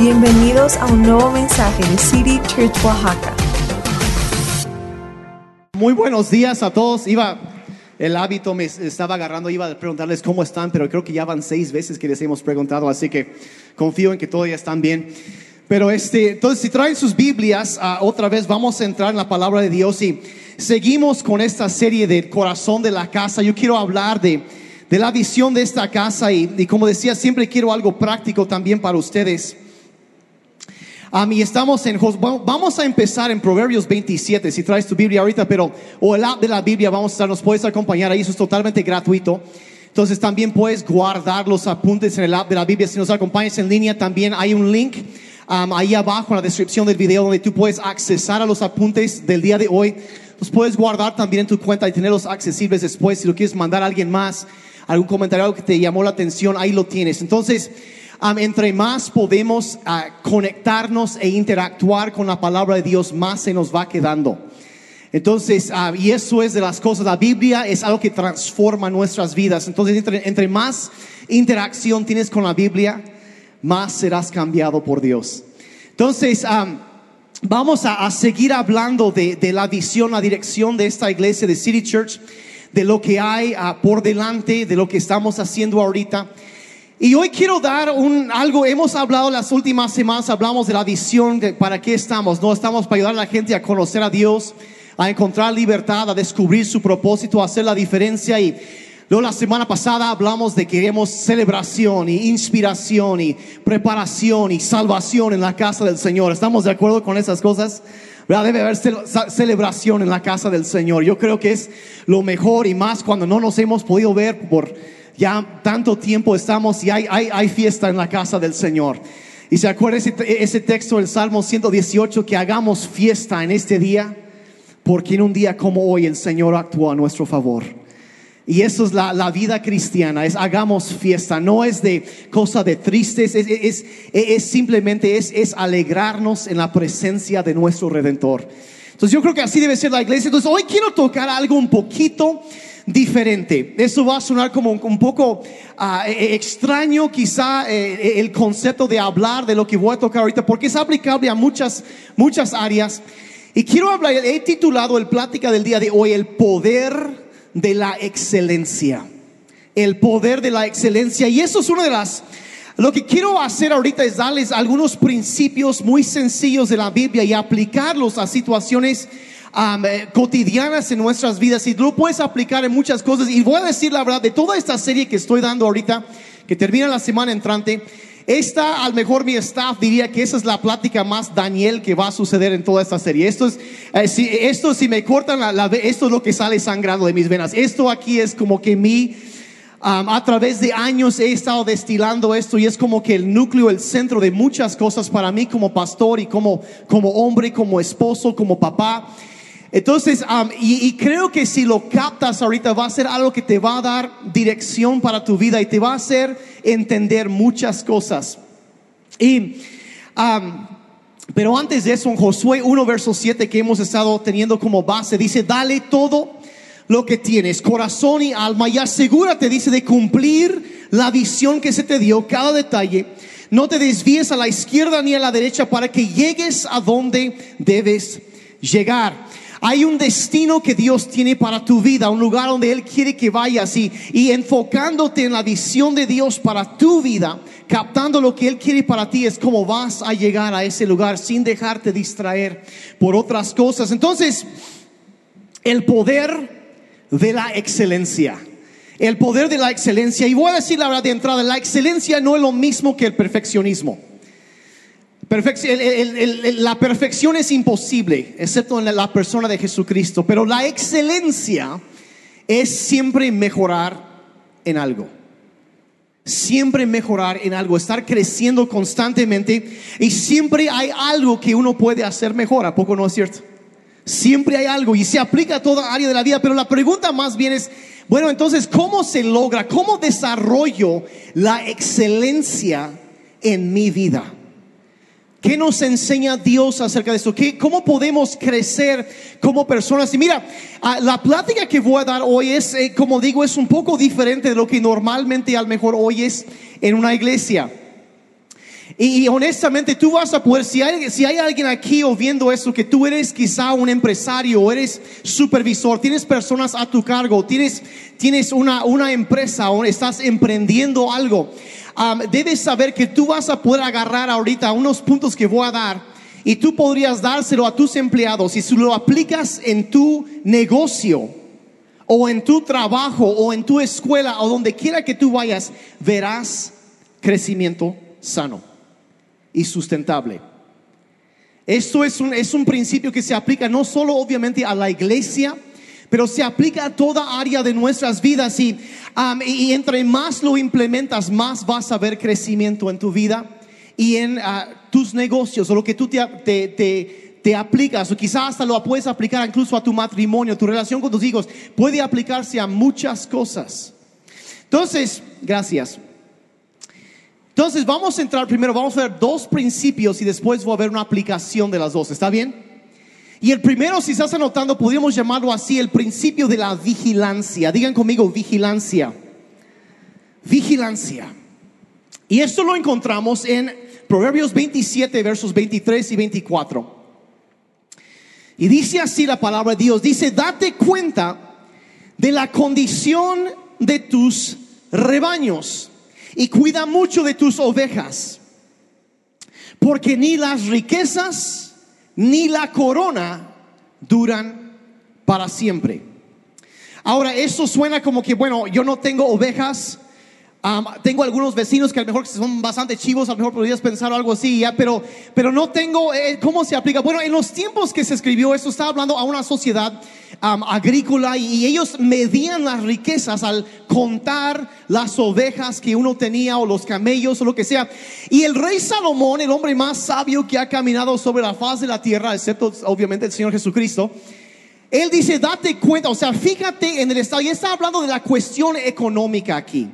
Bienvenidos a un nuevo mensaje de City Church Oaxaca. Muy buenos días a todos. Iba, el hábito me estaba agarrando, iba a preguntarles cómo están, pero creo que ya van seis veces que les hemos preguntado, así que confío en que todavía están bien. Pero este, entonces, si traen sus Biblias, ah, otra vez vamos a entrar en la palabra de Dios y seguimos con esta serie del corazón de la casa. Yo quiero hablar de, de la visión de esta casa y, y como decía, siempre quiero algo práctico también para ustedes. Um, y estamos en, vamos a empezar en Proverbios 27, si traes tu Biblia ahorita, pero, o el app de la Biblia, vamos a estar, nos puedes acompañar ahí, eso es totalmente gratuito. Entonces también puedes guardar los apuntes en el app de la Biblia. Si nos acompañas en línea, también hay un link um, ahí abajo en la descripción del video donde tú puedes accesar a los apuntes del día de hoy. Los puedes guardar también en tu cuenta y tenerlos accesibles después. Si lo quieres mandar a alguien más, algún comentario que te llamó la atención, ahí lo tienes. Entonces, entre más podemos ah, conectarnos e interactuar con la palabra de Dios, más se nos va quedando. Entonces, ah, y eso es de las cosas, la Biblia es algo que transforma nuestras vidas. Entonces, entre, más interacción tienes con la Biblia, más serás cambiado por Dios. Entonces, vamos a, seguir hablando de, la visión, la dirección de esta iglesia de City Church, de lo que hay ah, por delante, de lo que estamos haciendo ahorita. Y hoy quiero dar un algo, hemos hablado las últimas semanas, hablamos de la visión, de para qué estamos, no estamos para ayudar a la gente a conocer a Dios, a encontrar libertad, a descubrir su propósito, a hacer la diferencia y luego la semana pasada hablamos de que queremos celebración y inspiración y preparación y salvación en la casa del Señor. ¿Estamos de acuerdo con esas cosas? Debe haber celebración en la casa del Señor. Yo creo que es lo mejor y más cuando no nos hemos podido ver por ya tanto tiempo estamos y hay, hay, fiesta en la casa del Señor. Y se acuerda ese, ese texto del Salmo 118 que hagamos fiesta en este día, porque en un día como hoy el Señor actuó a nuestro favor. Y eso es la, la, vida cristiana, es hagamos fiesta, no es de cosa de tristes, es, es, es, simplemente es, es alegrarnos en la presencia de nuestro Redentor. Entonces yo creo que así debe ser la iglesia. Entonces hoy quiero tocar algo un poquito diferente. Eso va a sonar como un, poco e, extraño quizá eh, e, el concepto de hablar de lo que voy a tocar ahorita, porque es aplicable a muchas, muchas áreas. Y quiero hablar, he titulado el plática del día de hoy, el poder de la excelencia. El poder de la excelencia. Y eso es una de las... Lo que quiero hacer ahorita es darles algunos principios muy sencillos de la Biblia y aplicarlos a situaciones eh, cotidianas en nuestras vidas y lo puedes aplicar en muchas cosas. Y voy a decir la verdad, de toda esta serie que estoy dando ahorita, que termina la semana entrante, esta, al mejor mi staff diría que esa es la plática más Daniel que va a suceder en toda esta serie. Esto es, eh, si, esto si me cortan la, esto es lo que sale sangrado de mis venas. Esto aquí es como que mi, a través de años he estado destilando esto y es como que el núcleo, el centro de muchas cosas para mí como pastor y como, como hombre, como esposo, como papá. Entonces, y, creo que si lo captas ahorita va a ser algo que te va a dar dirección para tu vida y te va a hacer entender muchas cosas. Y, pero antes de eso, en Josué 1, verso 7 que hemos estado teniendo como base, dice, dale todo lo que tienes, corazón y alma, y asegúrate, dice, de cumplir la visión que se te dio, cada detalle. No te desvíes a la izquierda ni a la derecha para que llegues a donde debes llegar. Hay un destino que Dios tiene para tu vida, un lugar donde Él quiere que vayas y, y enfocándote en la visión de Dios para tu vida, captando lo que Él quiere para ti, es como vas a llegar a ese lugar sin dejarte distraer por otras cosas. Entonces, el poder de la excelencia. El poder de la excelencia. Y voy a decir la verdad de entrada, la excelencia no es lo mismo que el perfeccionismo la perfección es imposible, excepto en la persona de Jesucristo, pero la excelencia es siempre mejorar en algo. Siempre mejorar en algo, estar creciendo constantemente y siempre hay algo que uno puede hacer mejor, ¿a poco no es cierto? Siempre hay algo y se aplica a toda área de la vida, pero la pregunta más bien es, bueno, entonces, ¿cómo se logra? ¿Cómo desarrollo la excelencia en mi vida? ¿Qué nos enseña Dios acerca de esto? ¿Qué, ¿Cómo podemos crecer como personas? Y mira, ah, la plática que voy a dar hoy es, eh, como digo, es un poco diferente de lo que normalmente a lo mejor hoy es en una iglesia. Y, honestamente tú vas a poder, si hay, alguien aquí o viendo esto, que tú eres quizá un empresario o eres supervisor, tienes personas a tu cargo, tienes, tienes una, una empresa o estás emprendiendo algo, debes saber que tú vas a poder agarrar ahorita unos puntos que voy a dar y tú podrías dárselo a tus empleados y si lo aplicas en tu negocio o en tu trabajo o en tu escuela o donde quiera que tú vayas, verás crecimiento sano y sustentable. Esto es un, es un principio que se aplica no solo obviamente a la iglesia, pero se aplica a toda área de nuestras vidas y, um, y, y entre más lo implementas, más vas a ver crecimiento en tu vida y en uh, tus negocios o lo que tú te, te, te, te aplicas o quizás hasta lo puedes aplicar incluso a tu matrimonio, tu relación con tus hijos, puede aplicarse a muchas cosas. Entonces, gracias. Entonces vamos a entrar primero, vamos a ver dos principios y después voy a ver una aplicación de las dos, ¿está bien? Y el primero, si estás anotando, podríamos llamarlo así, el principio de la vigilancia. Digan conmigo, vigilancia. Vigilancia. Y esto lo encontramos en Proverbios 27, versos 23 y 24. Y dice así la palabra de Dios, dice, date cuenta de la condición de tus rebaños y cuida mucho de tus ovejas, porque ni las riquezas ni la corona duran para siempre. Ahora, eso suena como que, bueno, yo no tengo ovejas, tengo algunos vecinos que a lo mejor son bastante chivos, a lo mejor podrías pensar algo así, ¿ya? Pero, pero no tengo, eh, ¿cómo se aplica? Bueno, en los tiempos que se escribió esto, estaba hablando a una sociedad um, agrícola y, ellos medían las riquezas al contar las ovejas que uno tenía o los camellos o lo que sea. Y el rey Salomón, el hombre más sabio que ha caminado sobre la faz de la tierra, excepto obviamente el Señor Jesucristo, él dice, date cuenta, o sea, fíjate en el estado, y está hablando de la cuestión económica aquí.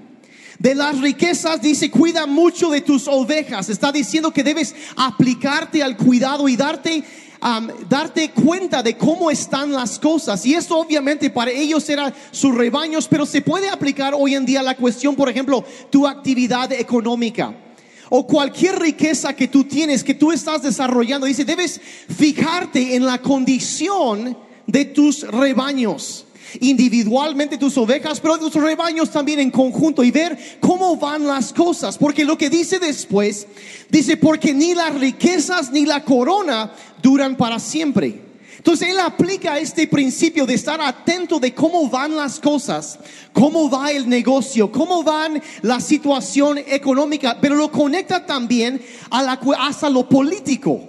De las riquezas dice, cuida mucho de tus ovejas. Está diciendo que debes aplicarte al cuidado y darte, um, darte cuenta de cómo están las cosas. Y esto obviamente para ellos eran sus rebaños, pero se puede aplicar hoy en día la cuestión, por ejemplo, tu actividad económica. O cualquier riqueza que tú tienes, que tú estás desarrollando. Dice, debes fijarte en la condición de tus rebaños individualmente tus ovejas, pero tus rebaños también en conjunto y ver cómo van las cosas. Porque lo que dice después, dice, porque ni las riquezas ni la corona duran para siempre. Entonces él aplica este principio de estar atento de cómo van las cosas, cómo va el negocio, cómo van la situación económica, pero lo conecta también a la, hasta lo político.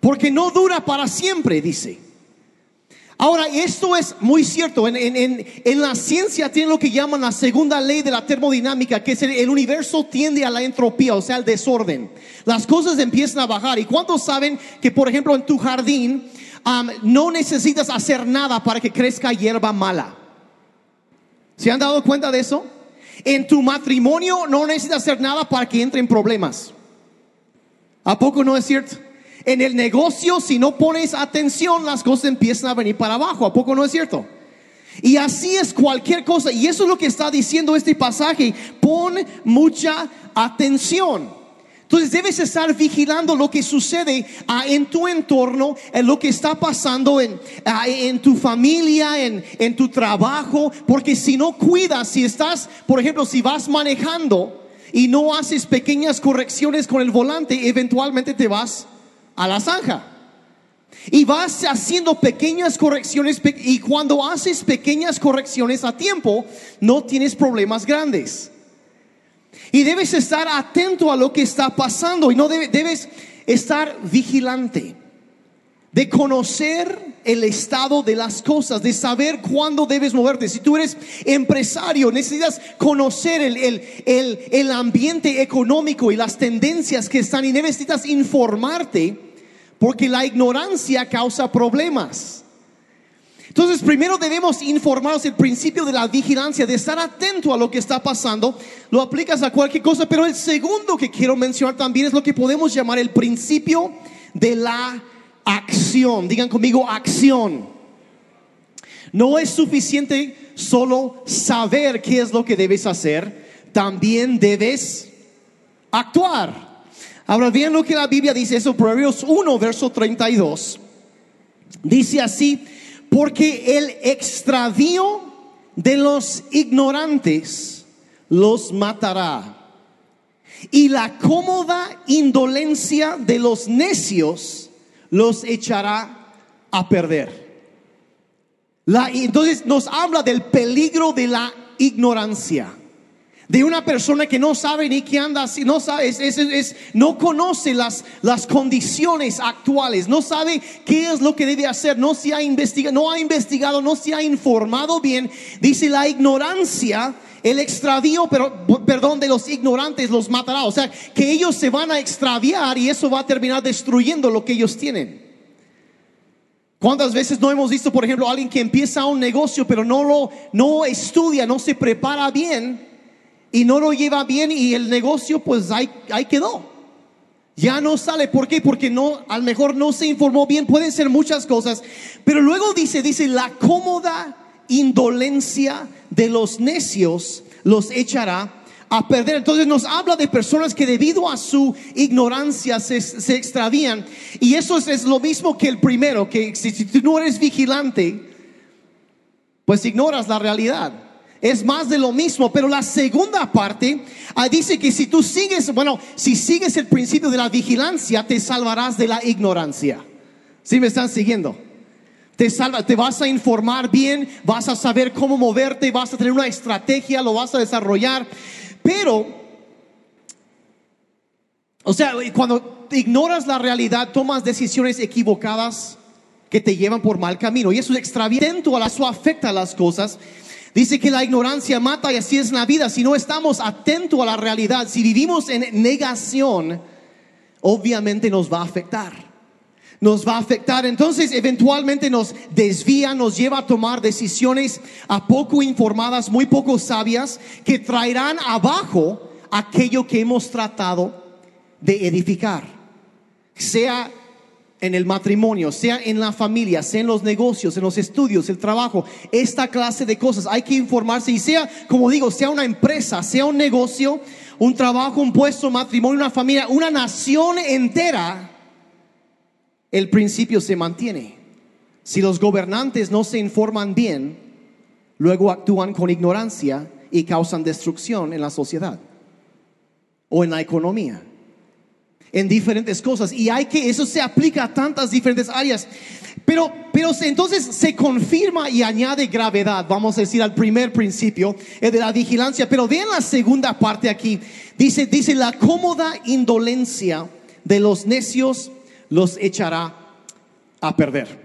Porque no dura para siempre, dice. Ahora, esto es muy cierto. En, la ciencia tiene lo que llaman la segunda ley de la termodinámica, que es el, el, universo tiende a la entropía, o sea, al desorden. Las cosas empiezan a bajar. ¿Y cuántos saben que, por ejemplo, en tu jardín no necesitas hacer nada para que crezca hierba mala? ¿Se han dado cuenta de eso? En tu matrimonio no necesitas hacer nada para que entren problemas. ¿A poco no es cierto? En el negocio, si no pones atención, las cosas empiezan a venir para abajo. ¿A poco no es cierto? Y así es cualquier cosa. Y eso es lo que está diciendo este pasaje. Pon mucha atención. Entonces debes estar vigilando lo que sucede uh, en tu entorno, en lo que está pasando en, uh, en tu familia, en, en tu trabajo, porque si no cuidas, si estás, por ejemplo, si vas manejando y no haces pequeñas correcciones con el volante, eventualmente te vas a la zanja. Y vas haciendo pequeñas correcciones y cuando haces pequeñas correcciones a tiempo, no tienes problemas grandes. Y debes estar atento a lo que está pasando y no debe, debes estar vigilante de conocer el estado de las cosas, de saber cuándo debes moverte. Si tú eres empresario, necesitas conocer el, el, el, el, ambiente económico y las tendencias que están y necesitas informarte porque la ignorancia causa problemas. Entonces, primero debemos informarnos el principio de la vigilancia, de estar atento a lo que está pasando. Lo aplicas a cualquier cosa, pero el segundo que quiero mencionar también es lo que podemos llamar el principio de la acción. Digan conmigo acción. No es suficiente solo saber qué es lo que debes hacer, también debes actuar. Ahora bien lo que la Biblia dice, eso Proverbios 1, verso 32. Dice así, porque el extravío de los ignorantes los matará. Y la cómoda indolencia de los necios los echará a perder. Entonces nos habla del peligro de la ignorancia. De una persona que no sabe ni qué anda, no sabe, es, no conoce las, las condiciones actuales, no sabe qué es lo que debe hacer, no se ha investigado, no ha investigado, no se ha informado bien. Dice la ignorancia, el extravío, pero perdón, de los ignorantes los matará. O sea, que ellos se van a extraviar y eso va a terminar destruyendo lo que ellos tienen. ¿Cuántas veces no hemos visto, por ejemplo, alguien que empieza un negocio pero no lo no estudia, no se prepara bien y no lo lleva bien y el negocio pues ahí, ahí quedó? Ya no sale, ¿por qué? Porque no, a lo mejor no se informó bien, pueden ser muchas cosas, pero luego dice, dice, la cómoda indolencia de los necios los echará a perder. Entonces nos habla de personas que debido a su ignorancia se, extravían. Y eso es, lo mismo que el primero, que si, tú no eres vigilante, pues ignoras la realidad. Es más de lo mismo, pero la segunda parte ah, dice que si tú sigues, bueno, si sigues el principio de la vigilancia, te salvarás de la ignorancia. ¿Sí me están siguiendo? Te salva, te vas a informar bien, vas a saber cómo moverte, vas a tener una estrategia, lo vas a desarrollar. Pero, o sea, cuando ignoras la realidad, tomas decisiones equivocadas que te llevan por mal camino. Y eso es extraviento, eso afecta a las cosas. Dice que la ignorancia mata y así es la vida. Si no estamos atentos a la realidad, si vivimos en negación, obviamente nos va a afectar nos va a afectar. Entonces, eventualmente nos desvía, nos lleva a tomar decisiones a poco informadas, muy poco sabias, que traerán abajo aquello que hemos tratado de edificar. Sea en el matrimonio, sea en la familia, sea en los negocios, en los estudios, el trabajo, esta clase de cosas. Hay que informarse y sea, como digo, sea una empresa, sea un negocio, un trabajo, un puesto, matrimonio, una familia, una nación entera el principio se mantiene. Si los gobernantes no se informan bien, luego actúan con ignorancia y causan destrucción en la sociedad o en la economía, en diferentes cosas. Y hay que, eso se aplica a tantas diferentes áreas. Pero, pero entonces se confirma y añade gravedad, vamos a decir, al primer principio de la vigilancia. Pero vean la segunda parte aquí. Dice, dice la cómoda indolencia de los necios los echará a perder.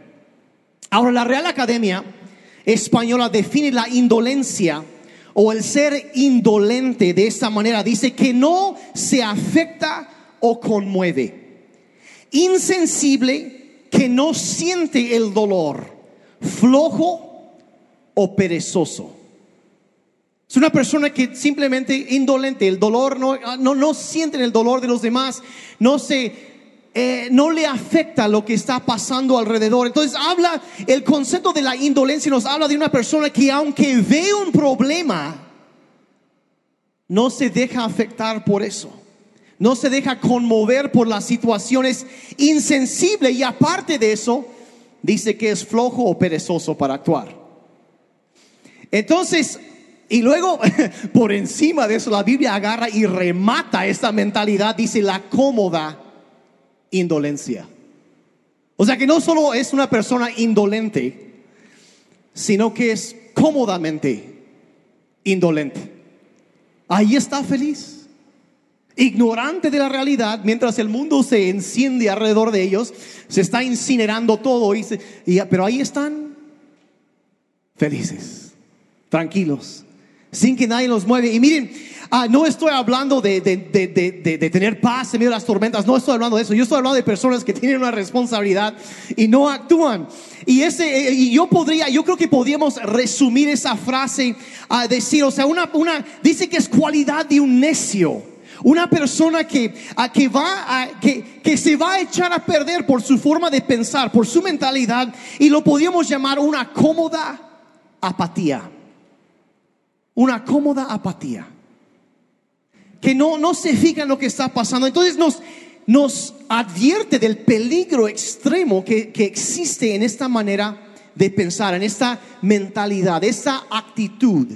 Ahora, la Real Academia Española define la indolencia o el ser indolente de esta manera. Dice que no se afecta o conmueve. Insensible que no siente el dolor. Flojo o perezoso. Es una persona que simplemente indolente, el dolor no, no, no sienten el dolor de los demás, no se eh, no le afecta lo que está pasando alrededor. Entonces habla, el concepto de la indolencia nos habla de una persona que aunque ve un problema, no se deja afectar por eso. No se deja conmover por las situaciones insensible y aparte de eso, dice que es flojo o perezoso para actuar. Entonces, y luego, por encima de eso, la Biblia agarra y remata esta mentalidad, dice la cómoda indolencia. O sea que no solo es una persona indolente, sino que es cómodamente indolente. Ahí está feliz, ignorante de la realidad, mientras el mundo se enciende alrededor de ellos, se está incinerando todo, pero ahí están felices, tranquilos, sin que nadie los mueve. Y miren, Ah, no estoy hablando de, tener paz en medio de las tormentas, no estoy hablando de eso. Yo estoy hablando de personas que tienen una responsabilidad y no actúan. Y ese, eh, yo podría, yo creo que podríamos resumir esa frase a decir, o sea, una, una, dice que es cualidad de un necio. Una persona que, que, va que, que se va a echar a perder por su forma de pensar, por su mentalidad, y lo podríamos llamar una cómoda apatía. Una cómoda apatía que no, no se fija en lo que está pasando. Entonces nos, nos advierte del peligro extremo que, que existe en esta manera de pensar, en esta mentalidad, esta actitud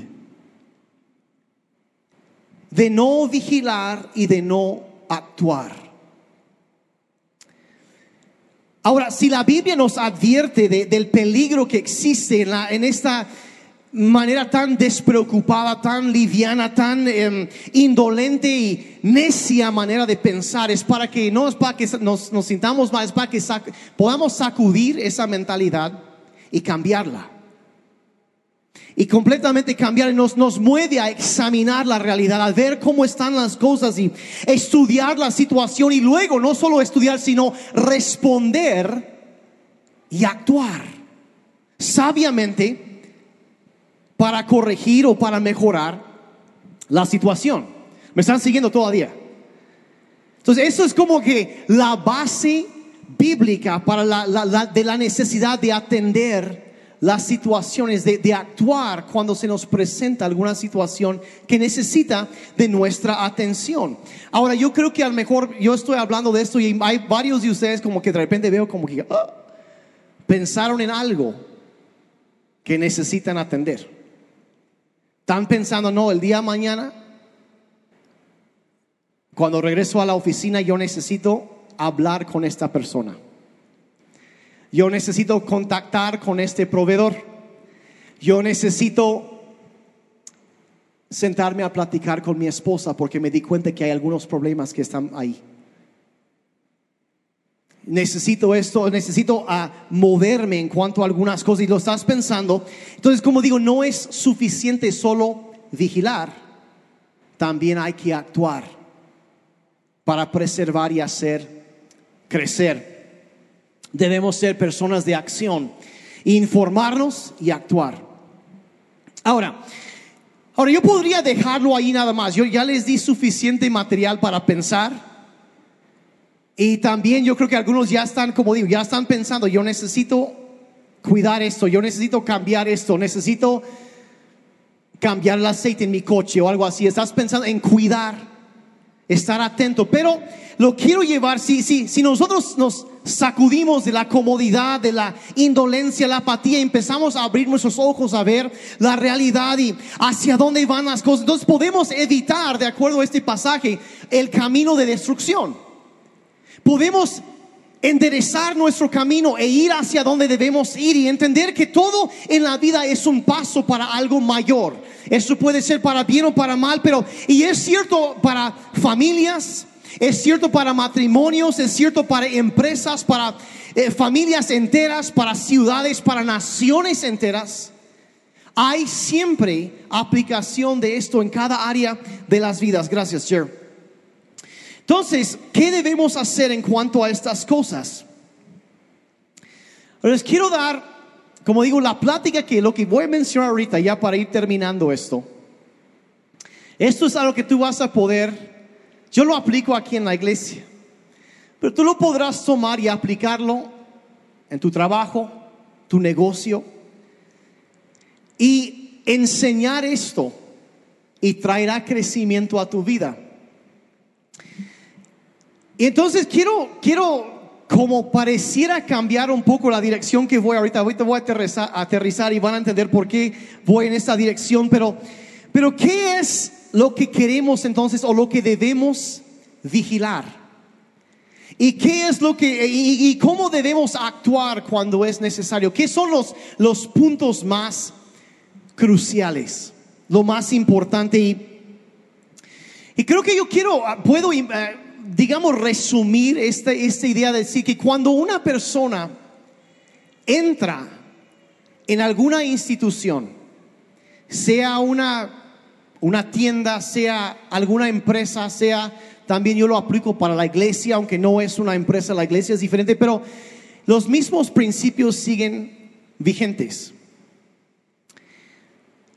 de no vigilar y de no actuar. Ahora, si la Biblia nos advierte de- del peligro que existe en, esta manera tan despreocupada, tan liviana, tan em, indolente y necia manera de pensar, es para que no es para que nos, sintamos mal, es para que podamos sacudir esa mentalidad y cambiarla y completamente cambiar nos, nos mueve a examinar la realidad, a ver cómo están las cosas y estudiar la situación y luego no solo estudiar, sino responder y actuar sabiamente para corregir o para mejorar la situación. ¿Me están siguiendo todavía? Entonces, eso es como que la base bíblica para la- de la necesidad de atender las situaciones, de, de actuar cuando se nos presenta alguna situación que necesita de nuestra atención. Ahora, yo creo que a lo mejor yo estoy hablando de esto y hay varios de ustedes como que de repente veo como que ah, pensaron en algo que necesitan atender. Están pensando, no, el día de mañana cuando regreso a la oficina yo necesito hablar con esta persona. Yo necesito contactar con este proveedor. Yo necesito sentarme a platicar con mi esposa porque me di cuenta que hay algunos problemas que están ahí. Necesito esto, necesito ah, moverme en cuanto a algunas cosas y lo estás pensando. Entonces, como digo, no es suficiente solo vigilar, también hay que actuar para preservar y hacer crecer. Debemos ser personas de acción, informarnos y actuar. Ahora, ahora yo podría dejarlo ahí nada más. Yo ya les di suficiente material para pensar. Y también yo creo que algunos ya están, como digo, ya están pensando, yo necesito cuidar esto, yo necesito cambiar esto, necesito cambiar el aceite en mi coche o algo así. Estás pensando en cuidar, estar atento. Pero lo quiero llevar, si, si, si nosotros nos sacudimos de la comodidad, de la indolencia, la apatía, empezamos a abrir nuestros ojos a ver la realidad y hacia dónde van las cosas, entonces podemos evitar, de acuerdo a este pasaje, el camino de destrucción. Podemos enderezar nuestro camino e ir hacia donde debemos ir y entender que todo en la vida es un paso para algo mayor. Eso puede ser para bien o para mal, pero y es cierto para familias, es cierto para matrimonios, es cierto para empresas, para eh, familias enteras, para ciudades, para naciones enteras. Hay siempre aplicación de esto en cada área de las vidas. Gracias, Jer. Entonces, ¿qué debemos hacer en cuanto a estas cosas? Les quiero dar, como digo, la plática que lo que voy a mencionar ahorita, ya para ir terminando esto. Esto es algo que tú vas a poder, yo lo aplico aquí en la iglesia, pero tú lo podrás tomar y aplicarlo en tu trabajo, tu negocio, y enseñar esto y traerá crecimiento a tu vida. Entonces quiero, quiero como pareciera cambiar un poco la dirección que voy ahorita. Ahorita voy a aterrizar, aterrizar y van a entender por qué voy en esta dirección. Pero, pero ¿qué es lo que queremos entonces o lo que debemos vigilar? ¿Y qué es lo que y, cómo debemos actuar cuando es necesario? ¿Qué son los, los puntos más cruciales? Lo más importante y, y creo que yo quiero, puedo, eh, digamos, resumir esta, idea de decir que cuando una persona entra en alguna institución, sea una, una tienda, sea alguna empresa, sea también yo lo aplico para la iglesia, aunque no es una empresa, la iglesia es diferente, pero los mismos principios siguen vigentes.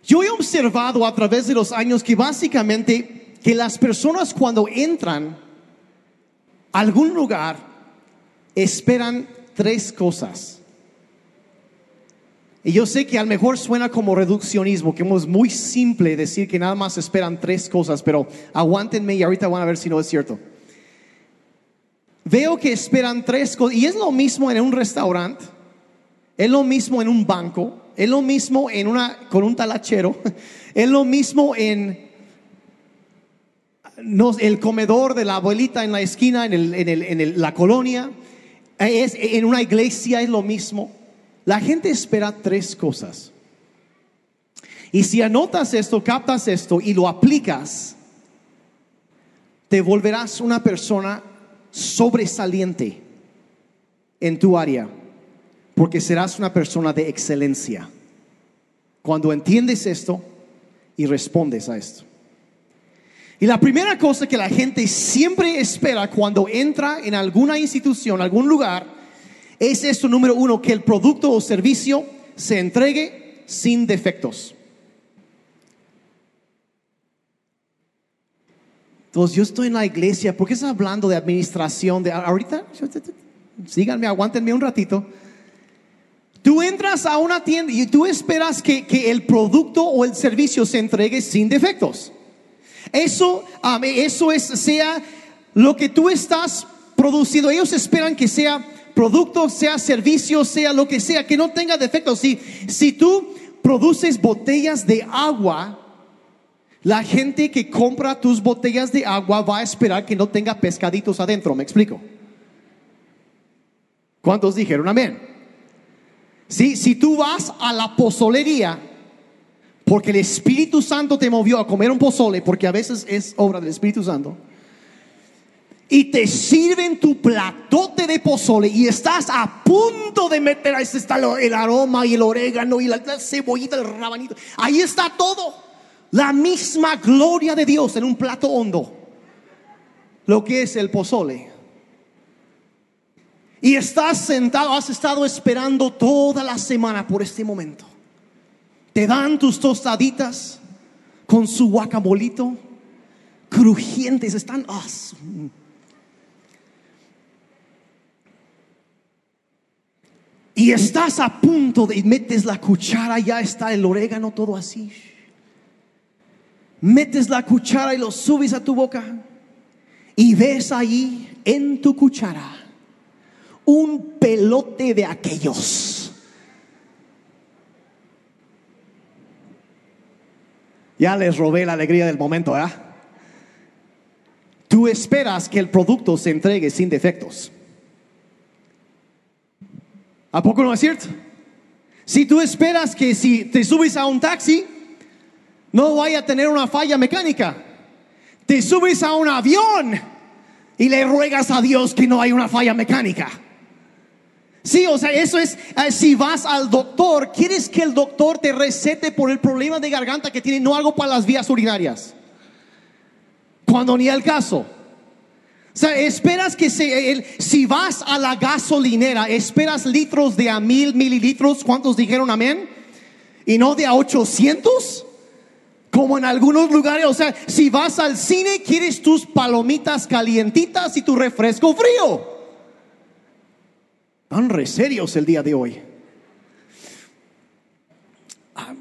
Yo he observado a través de los años que básicamente que las personas cuando entran algún lugar esperan tres cosas. Y yo sé que a lo mejor suena como reduccionismo, que es muy simple decir que nada más esperan tres cosas, pero aguántenme y ahorita van a ver si no es cierto. veo que esperan tres cosas. Y es lo mismo en un restaurante, es lo mismo en un banco, es lo mismo en una, con un talachero, es lo mismo en el comedor de la abuelita en la esquina, en, la colonia, es, en una iglesia es lo mismo. La gente espera tres cosas. Y si anotas esto, captas esto y lo aplicas, te volverás una persona sobresaliente en tu área, porque serás una persona de excelencia. Cuando entiendes esto y respondes a esto. Y la primera cosa que la gente siempre espera cuando entra en alguna institución, algún lugar, es esto número uno, que el producto o servicio se entregue sin defectos. Entonces yo estoy en la iglesia, ¿por qué estás hablando de administración? De, ahorita, síganme, aguántenme un ratito. Tú entras a una tienda y tú esperas que, que el producto o el servicio se entregue sin defectos. Eso, eso es, sea lo que tú estás produciendo. Ellos esperan que sea producto, sea servicio, sea lo que sea, que no tenga defectos. Si, si tú produces botellas de agua, la gente que compra tus botellas de agua va a esperar que no tenga pescaditos adentro. ¿Me explico? ¿Cuántos dijeron amén? Si, si tú vas a la pozolería, porque el Espíritu Santo te movió a comer un pozole, porque a veces es obra del Espíritu Santo. Y te sirven tu platote de pozole y estás a punto de meter, ahí está el aroma y el orégano y la, cebollita, el rabanito. Ahí está todo. La misma gloria de Dios en un plato hondo. Lo que es el pozole. Y estás sentado, has estado esperando toda la semana por este momento te dan tus tostaditas con su guacamolito, crujientes, están... Y estás a punto de metes la cuchara, ya está el orégano todo así. Metes la cuchara y lo subes a tu boca y ves ahí en tu cuchara un pelote de aquellos Ya les robé la alegría del momento, ¿eh? Tú esperas que el producto se entregue sin defectos. ¿A poco no es cierto? Si tú esperas que si te subes a un taxi, no vaya a tener una falla mecánica. Te subes a un avión y le ruegas a Dios que no haya una falla mecánica. Sí, o sea, eso es, eh, si vas al doctor, quieres que el doctor te recete por el problema de garganta que tiene, no algo para las vías urinarias. Cuando ni el caso. O sea, esperas que se, si vas a la gasolinera, esperas litros de a mil mililitros, ¿cuántos dijeron amén? Y no de a 800, como en algunos lugares. O sea, si vas al cine, quieres tus palomitas calientitas y tu refresco frío. Están re serios el día de hoy. Ah,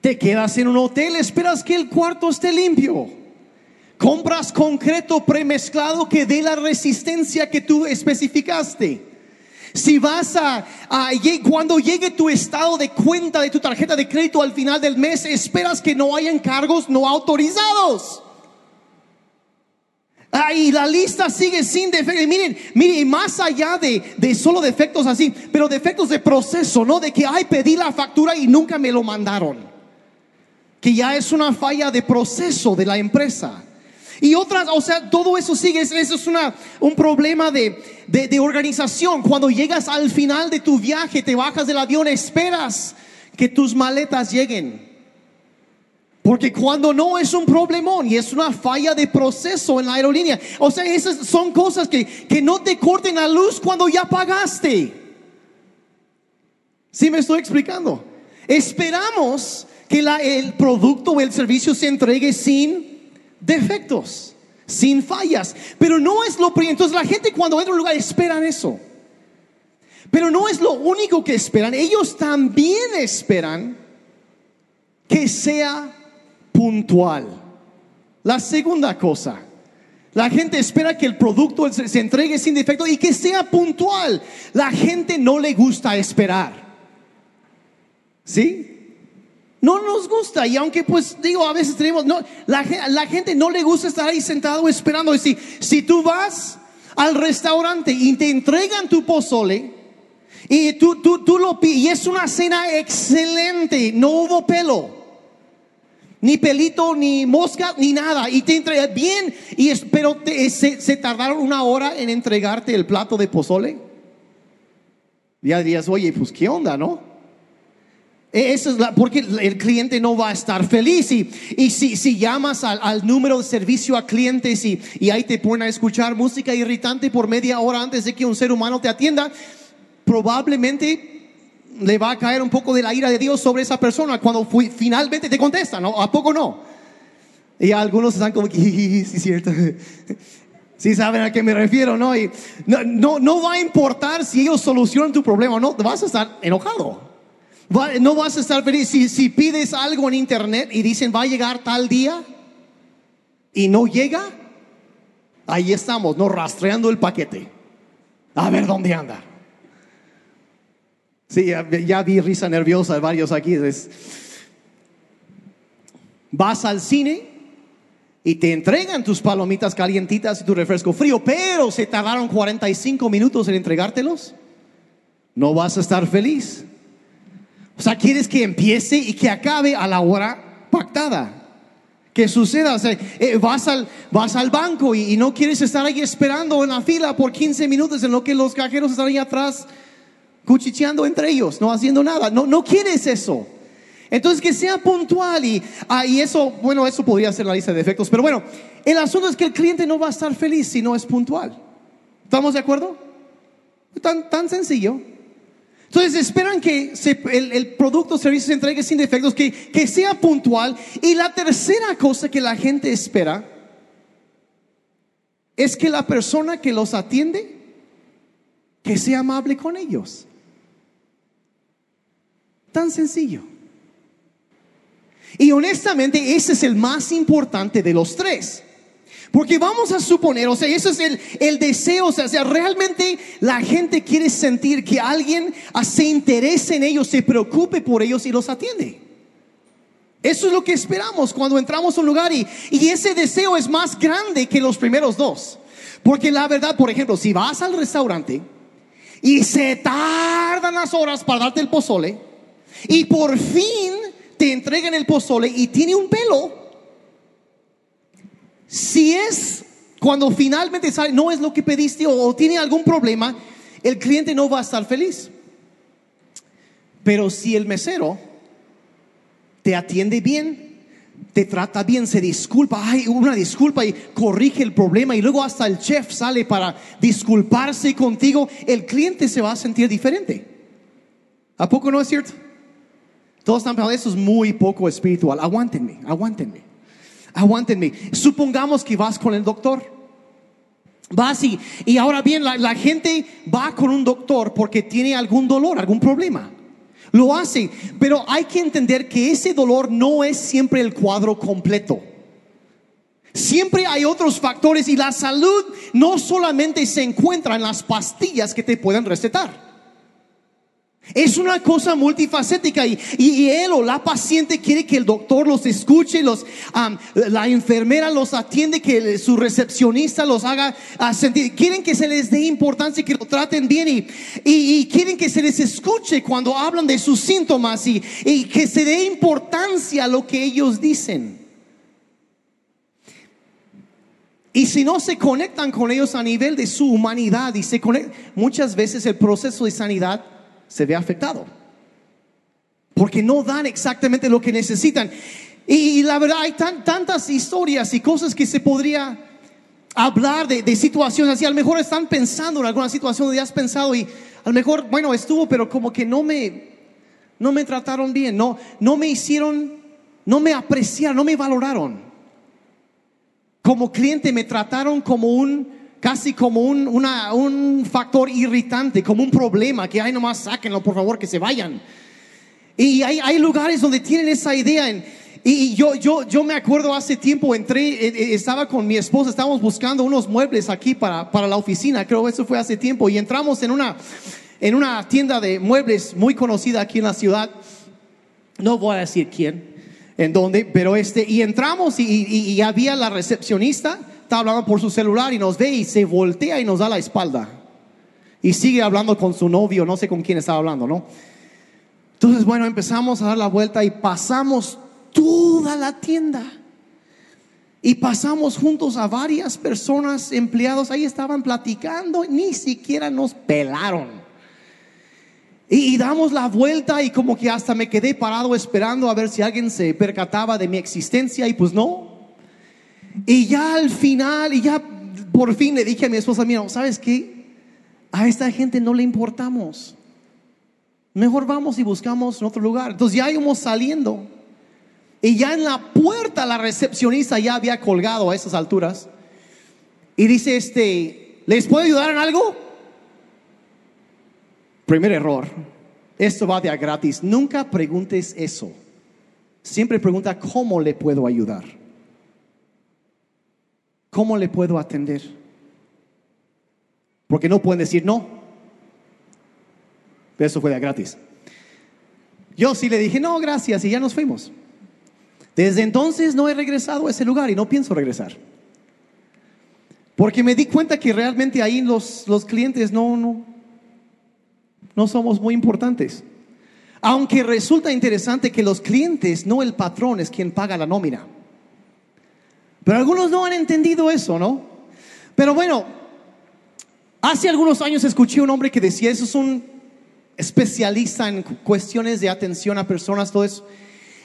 te quedas en un hotel, esperas que el cuarto esté limpio. Compras concreto premezclado que dé la resistencia que tú especificaste. Si vas a, a, cuando llegue tu estado de cuenta de tu tarjeta de crédito al final del mes, esperas que no hayan cargos no autorizados. Ah, y la lista sigue sin defectos. Miren, miren, más allá de, de, solo defectos así, pero defectos de proceso, ¿no? De que, ay, pedí la factura y nunca me lo mandaron. Que ya es una falla de proceso de la empresa. Y otras, o sea, todo eso sigue, eso es una, un problema de, de, de organización. Cuando llegas al final de tu viaje, te bajas del avión, esperas que tus maletas lleguen. Porque cuando no es un problemón y es una falla de proceso en la aerolínea. O sea, esas son cosas que, que no te corten la luz cuando ya pagaste. ¿Sí me estoy explicando? Esperamos que la, el producto o el servicio se entregue sin defectos, sin fallas. Pero no es lo primero. Entonces la gente cuando entra a un lugar esperan eso. Pero no es lo único que esperan. Ellos también esperan que sea puntual. La segunda cosa, La gente espera que el producto se, entregue sin defecto y que sea puntual. La gente no le gusta esperar. ¿Sí? No nos gusta y aunque pues digo, a veces tenemos, no, la, la gente no le gusta estar ahí sentado esperando. Si, si tú vas al restaurante y te entregan tu pozole y tú, tú, tú lo y es una cena excelente, no hubo pelo. Ni pelito, ni mosca, ni nada. Y te entrega bien. Y es- pero se tardaron una hora en entregarte el plato de pozole. Ya dirías, oye, pues qué onda, ¿no? E- Eso es la, porque el cliente no va a estar feliz. Y, y si, si llamas al, al número de servicio a clientes y, y ahí te ponen a escuchar música irritante por media hora antes de que un ser humano te atienda, probablemente le va a caer un poco de la ira de Dios sobre esa persona cuando finalmente te contesta, ¿no? ¿A poco no? Y algunos están como sí, cierto. Sí saben a qué me refiero, ¿no? Y no, no, va a importar si ellos solucionan tu problema o no, vas a estar enojado. No vas a estar feliz. Si, si pides algo en internet y dicen va a llegar tal día y no llega, ahí estamos, ¿no? Rastreando el paquete. A ver dónde anda. Sí, ya, vi risa nerviosa de varios aquí. Vas al cine y te entregan tus palomitas calientitas y tu refresco frío, pero se tardaron 45 minutos en entregártelos. No vas a estar feliz. O sea, quieres que empiece y que acabe a la hora pactada. Que suceda, o sea, eh, vas, al, vas al banco y, y no quieres estar ahí esperando en la fila por 15 minutos en lo que los cajeros están ahí atrás cuchicheando entre ellos, no haciendo nada. No, no quieres eso. Entonces que sea puntual y, ah, eso, bueno, eso podría ser la lista de defectos. Pero bueno, el asunto es que el cliente no va a estar feliz si no es puntual. ¿Estamos de acuerdo? Tan, tan sencillo. Entonces esperan que el producto o servicio se entregue sin defectos, que, que sea puntual. Y la tercera cosa que la gente espera es que la persona que los atiende, que sea amable con ellos. Tan sencillo. Y honestamente ese es el más importante de los tres. Porque vamos a suponer, o sea, eso es el, el deseo, o sea, realmente la gente quiere sentir que alguien se interese en ellos, se preocupe por ellos y los atiende. Eso es lo que esperamos cuando entramos a un lugar y, y ese deseo es más grande que los primeros dos. Porque la verdad, por ejemplo, si vas al restaurante y se tardan las horas para darte el pozole y por fin te entregan el pozole y tiene un pelo, si es cuando finalmente sale, no es lo que pediste o, tiene algún problema, el cliente no va a estar feliz. Pero si el mesero te atiende bien, te trata bien, se disculpa, hay una disculpa y corrige el problema y luego hasta el chef sale para disculparse contigo, el cliente se va a sentir diferente. ¿A poco no es cierto? Todos están eso es muy poco espiritual. Aguántenme, aguántenme, aguántenme. Supongamos que vas con el doctor. Vas y, y ahora bien, la, la gente va con un doctor porque tiene algún dolor, algún problema. Lo hace, pero hay que entender que ese dolor no es siempre el cuadro completo. Siempre hay otros factores y la salud no solamente se encuentra en las pastillas que te pueden recetar. Es una cosa multifacética y, y- él o la paciente quiere que el doctor los escuche, los, la enfermera los atiende, que su recepcionista los haga ah, sentir. Quieren que se les dé importancia, que lo traten bien y, y- y quieren que se les escuche cuando hablan de sus síntomas y, y que se dé importancia a lo que ellos dicen. Y si no se conectan con ellos a nivel de su humanidad y se conectan, muchas veces el proceso de sanidad se ve afectado. Porque no dan exactamente lo que necesitan. Y, la verdad hay tan- tantas historias y cosas que se podría hablar de, de situaciones así. A lo mejor están pensando en alguna situación donde has pensado y a lo mejor, bueno, estuvo, pero como que no me, no me trataron bien, no, no me hicieron, no me apreciaron, no me valoraron como cliente me trataron como un, casi como un, una- un factor irritante, como un problema, que ay nomás sáquenlo por favor, que se vayan. Y hay, hay lugares donde tienen esa idea Y yo, yo, yo me acuerdo hace tiempo, entré, eh, eh, estaba con mi esposa, estábamos buscando unos muebles aquí para, para la oficina, creo que eso fue hace tiempo, y entramos en una, en una tienda de muebles muy conocida aquí en la ciudad. No voy a decir quién, en dónde, pero este, y entramos y, y- había la recepcionista, estaba hablando por su celular y nos ve y se voltea y nos da la espalda. Y sigue hablando con su novio, no sé con quién estaba hablando, ¿no? Entonces, bueno, empezamos a dar la vuelta y pasamos toda la tienda. Y pasamos juntos a varias personas, empleados, ahí estaban platicando, ni siquiera nos pelaron. Y, damos la vuelta y como que hasta me quedé parado esperando a ver si alguien se percataba de mi existencia y pues no. Y ya al final, y ya por fin le dije a mi esposa, mira, ¿sabes qué? A esta gente no le importamos. Mejor vamos y buscamos en otro lugar. Entonces ya íbamos saliendo. Y ya en la puerta la recepcionista ya había colgado a esas alturas. Y dice, este, ¿les puedo ayudar en algo? Primer error. Esto va de a gratis. Nunca preguntes eso. Siempre pregunta, ¿cómo le puedo ayudar? ¿Cómo le puedo atender? Porque no pueden decir no. Eso fue de a gratis. Yo sí le dije, no, gracias, y ya nos fuimos. Desde entonces no he regresado a ese lugar y no pienso regresar. Porque me di cuenta que realmente ahí los, los clientes no, no, no somos muy importantes. Aunque resulta interesante que los clientes, no el patrón, es quien paga la nómina. Pero algunos no han entendido eso, ¿no? Pero bueno, hace algunos años escuché un hombre que decía, eso es un especialista en cu- cuestiones de atención a personas, todo eso.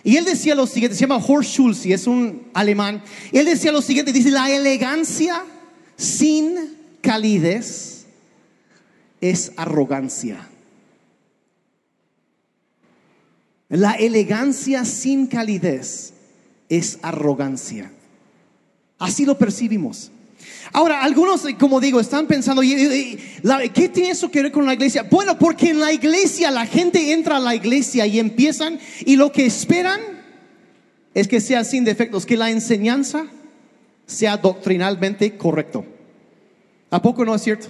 Y él decía lo siguiente, se llama Horst Schulze, es un alemán. Y él decía lo siguiente, dice, la elegancia sin calidez es arrogancia. La elegancia sin calidez es arrogancia. Así lo percibimos. Ahora, algunos, eh, como digo, están pensando, "Y- y- y, la- ¿qué tiene eso que ver con la iglesia? Bueno, porque en la iglesia la gente entra a la iglesia y empiezan y lo que esperan es que sea sin defectos, que la enseñanza sea doctrinalmente correcto. ¿A poco no es cierto?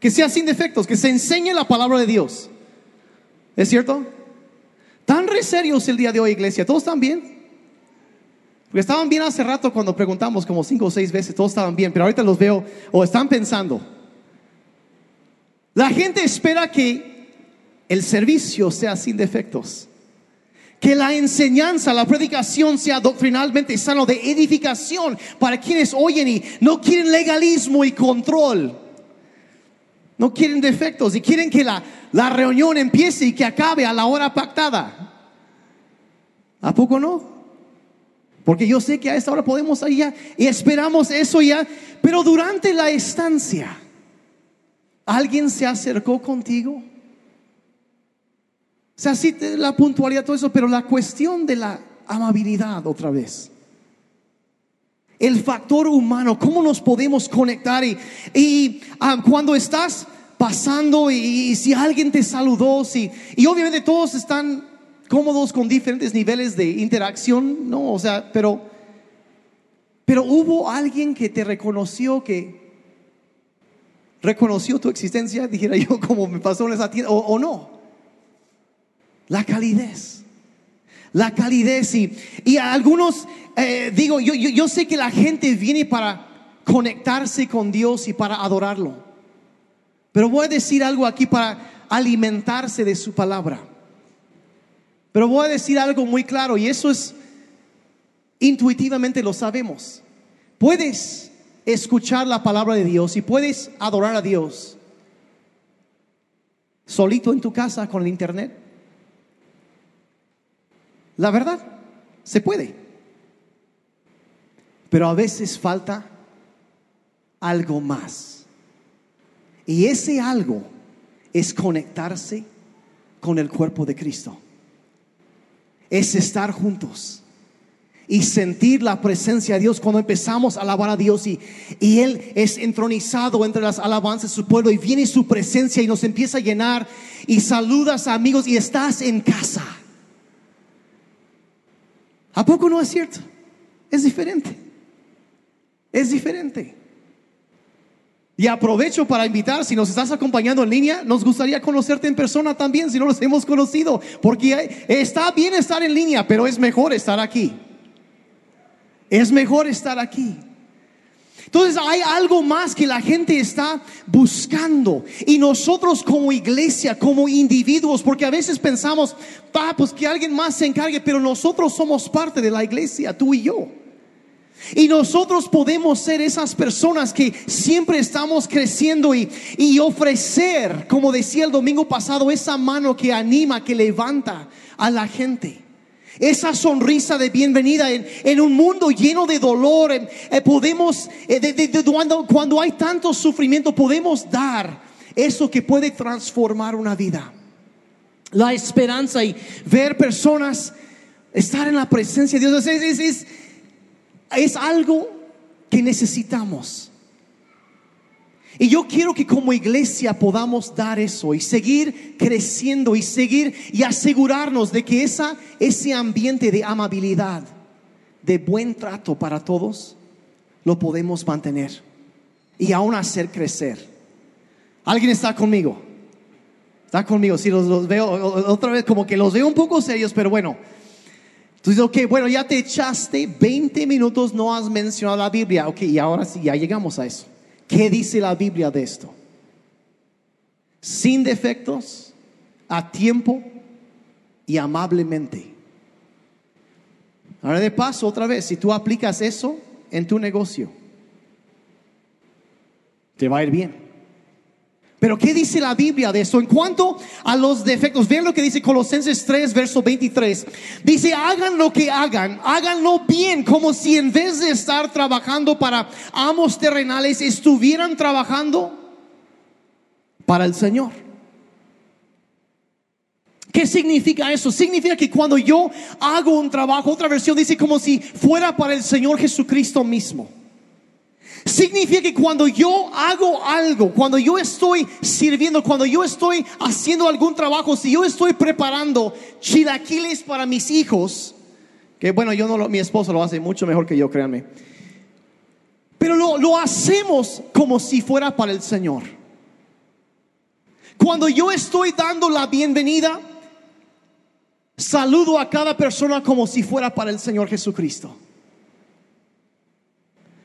Que sea sin defectos, que se enseñe la palabra de Dios. ¿Es cierto? Tan re serios el día de hoy, iglesia. ¿Todos están bien? Porque estaban bien hace rato cuando preguntamos como cinco o seis veces, todos estaban bien, pero ahorita los veo o están pensando. La gente espera que el servicio sea sin defectos. Que la enseñanza, la predicación sea doctrinalmente sano, de edificación para quienes oyen y no quieren legalismo y control. No quieren defectos y quieren que la, la reunión empiece y que acabe a la hora pactada. ¿A poco no? Porque yo sé que a esta hora podemos ya y esperamos eso ya. Pero durante la estancia, ¿alguien se acercó contigo? O sea, sí, la puntualidad, todo eso, pero la cuestión de la amabilidad otra vez. El factor humano, cómo nos podemos conectar y, y, ah, cuando estás pasando y, si alguien te saludó, si, y obviamente todos están cómodos con diferentes niveles de interacción, no, o sea, pero, pero hubo alguien que te reconoció que reconoció tu existencia, dijera yo, como me pasó en esa tienda, o, o no. La calidez. La calidez y, y a algunos, eh, digo, yo, yo, yo sé que la gente viene para conectarse con Dios y para adorarlo. Pero voy a decir algo aquí para alimentarse de su palabra. Pero voy a decir algo muy claro y eso es, intuitivamente lo sabemos. Puedes escuchar la palabra de Dios y puedes adorar a Dios solito en tu casa con el internet. La verdad, se puede. Pero a veces falta algo más. Y ese algo es conectarse con el cuerpo de Cristo. Es estar juntos y sentir la presencia de Dios cuando empezamos a alabar a Dios y, y Él es entronizado entre las alabanzas de su pueblo y viene su presencia y nos empieza a llenar y saludas a amigos y estás en casa. ¿A poco no es cierto? Es diferente. Es diferente. Y aprovecho para invitar, si nos estás acompañando en línea, nos gustaría conocerte en persona también, si no los hemos conocido, porque está bien estar en línea, pero es mejor estar aquí. Es mejor estar aquí. Entonces hay algo más que la gente está buscando y nosotros como iglesia, como individuos, porque a veces pensamos, ah, pues que alguien más se encargue, pero nosotros somos parte de la iglesia, tú y yo. Y nosotros podemos ser esas personas que siempre estamos creciendo y, y, ofrecer, como decía el domingo pasado, esa mano que anima, que levanta a la gente. Esa sonrisa de bienvenida en, un mundo lleno de dolor. Eh, podemos, eh, cuando, cuando hay tanto sufrimiento, podemos dar eso que puede transformar una vida. La esperanza y ver personas estar en la presencia de Dios es, es algo que necesitamos. Y yo quiero que como iglesia podamos dar eso y seguir creciendo y seguir y asegurarnos de que esa, ese ambiente de amabilidad, de buen trato para todos, lo podemos mantener y aún hacer crecer. ¿Alguien está conmigo? Está conmigo, si los, veo otra vez como que los veo un poco serios, pero bueno. Entonces, ok, bueno, ya te echaste 20 minutos, no has mencionado la Biblia. Ok, y ahora sí, ya llegamos a eso. ¿Qué dice la Biblia de esto? Sin defectos, a tiempo y amablemente. Ahora de paso, otra vez, si tú aplicas eso en tu negocio, te va a ir bien. Pero ¿qué dice la Biblia de eso? En cuanto a los defectos, vean lo que dice Colosenses 3, verso 23. Dice, hagan lo que hagan, háganlo bien, como si en vez de estar trabajando para amos terrenales, estuvieran trabajando para el Señor. ¿Qué significa eso? Significa que cuando yo hago un trabajo, otra versión dice como si fuera para el Señor Jesucristo mismo. Significa que cuando yo hago algo, cuando yo estoy sirviendo, cuando yo estoy haciendo algún trabajo, si yo estoy preparando chilaquiles para mis hijos, que bueno, yo no lo, mi esposo lo hace mucho mejor que yo, créanme. Pero lo, lo hacemos como si fuera para el Señor. Cuando yo estoy dando la bienvenida, saludo a cada persona como si fuera para el Señor Jesucristo.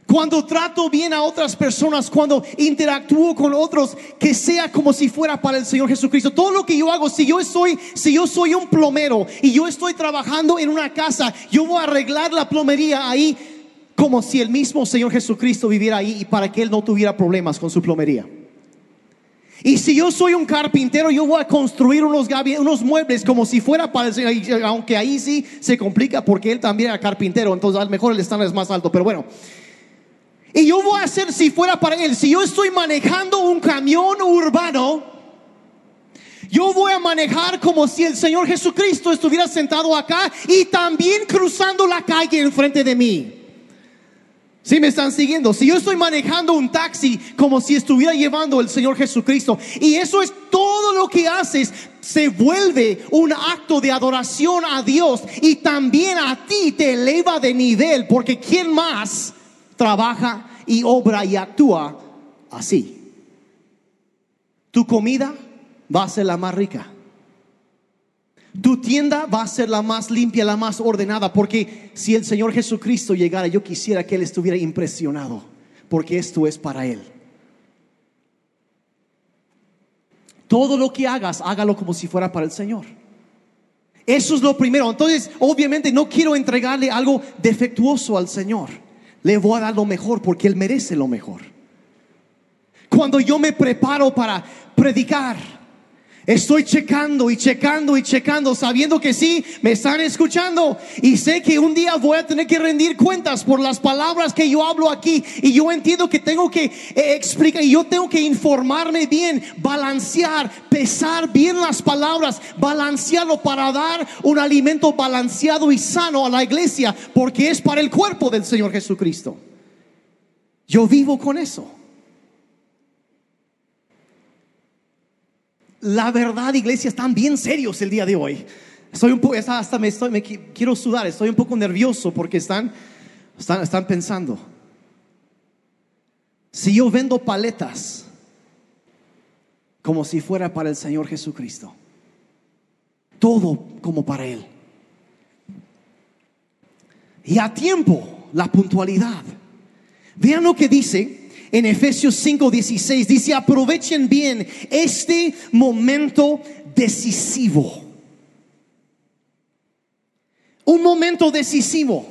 Cuando trato bien a otras personas, cuando interactúo con otros, que sea como si fuera para el Señor Jesucristo. Todo lo que yo hago, si yo soy, si yo soy un plomero y yo estoy trabajando en una casa, yo voy a arreglar la plomería ahí como si el mismo Señor Jesucristo viviera ahí y para que él no tuviera problemas con su plomería. Y si yo soy un carpintero, yo voy a construir unos, muebles como si fuera para el Señor, aunque ahí sí se complica porque él también era carpintero, entonces a lo mejor el estándar es más alto, pero bueno. Y yo voy a hacer si fuera para Él. Si yo estoy manejando un camión urbano, yo voy a manejar como si el Señor Jesucristo estuviera sentado acá y también cruzando la calle enfrente de mí. Si me están siguiendo, si yo estoy manejando un taxi como si estuviera llevando el Señor Jesucristo, y eso es todo lo que haces, se vuelve un acto de adoración a Dios y también a ti te eleva de nivel, porque ¿quién más trabaja y obra y actúa así. Tu comida va a ser la más rica. Tu tienda va a ser la más limpia, la más ordenada, porque si el Señor Jesucristo llegara, yo quisiera que Él estuviera impresionado, porque esto es para Él. Todo lo que hagas, hágalo como si fuera para el Señor. Eso es lo primero. Entonces, obviamente no quiero entregarle algo defectuoso al Señor le voy a dar lo mejor porque Él merece lo mejor. Cuando yo me preparo para predicar, Estoy checando y checando y checando, sabiendo que sí, me están escuchando. Y sé que un día voy a tener que rendir cuentas por las palabras que yo hablo aquí. Y yo entiendo que tengo que eh, explicar, y yo tengo que informarme bien, balancear, pesar bien las palabras, balancearlo para dar un alimento balanceado y sano a la iglesia, porque es para el cuerpo del Señor Jesucristo. Yo vivo con eso. La verdad, iglesia, están bien serios el día de hoy. Estoy un poco, hasta me, estoy, quiero sudar, estoy un poco nervioso porque están, están, están pensando. Si yo vendo paletas como si fuera para el Señor Jesucristo, todo como para Él. Y a tiempo, la puntualidad. Vean lo que dice en Efesios 5:16. Dice, aprovechen bien este momento decisivo. Un momento decisivo.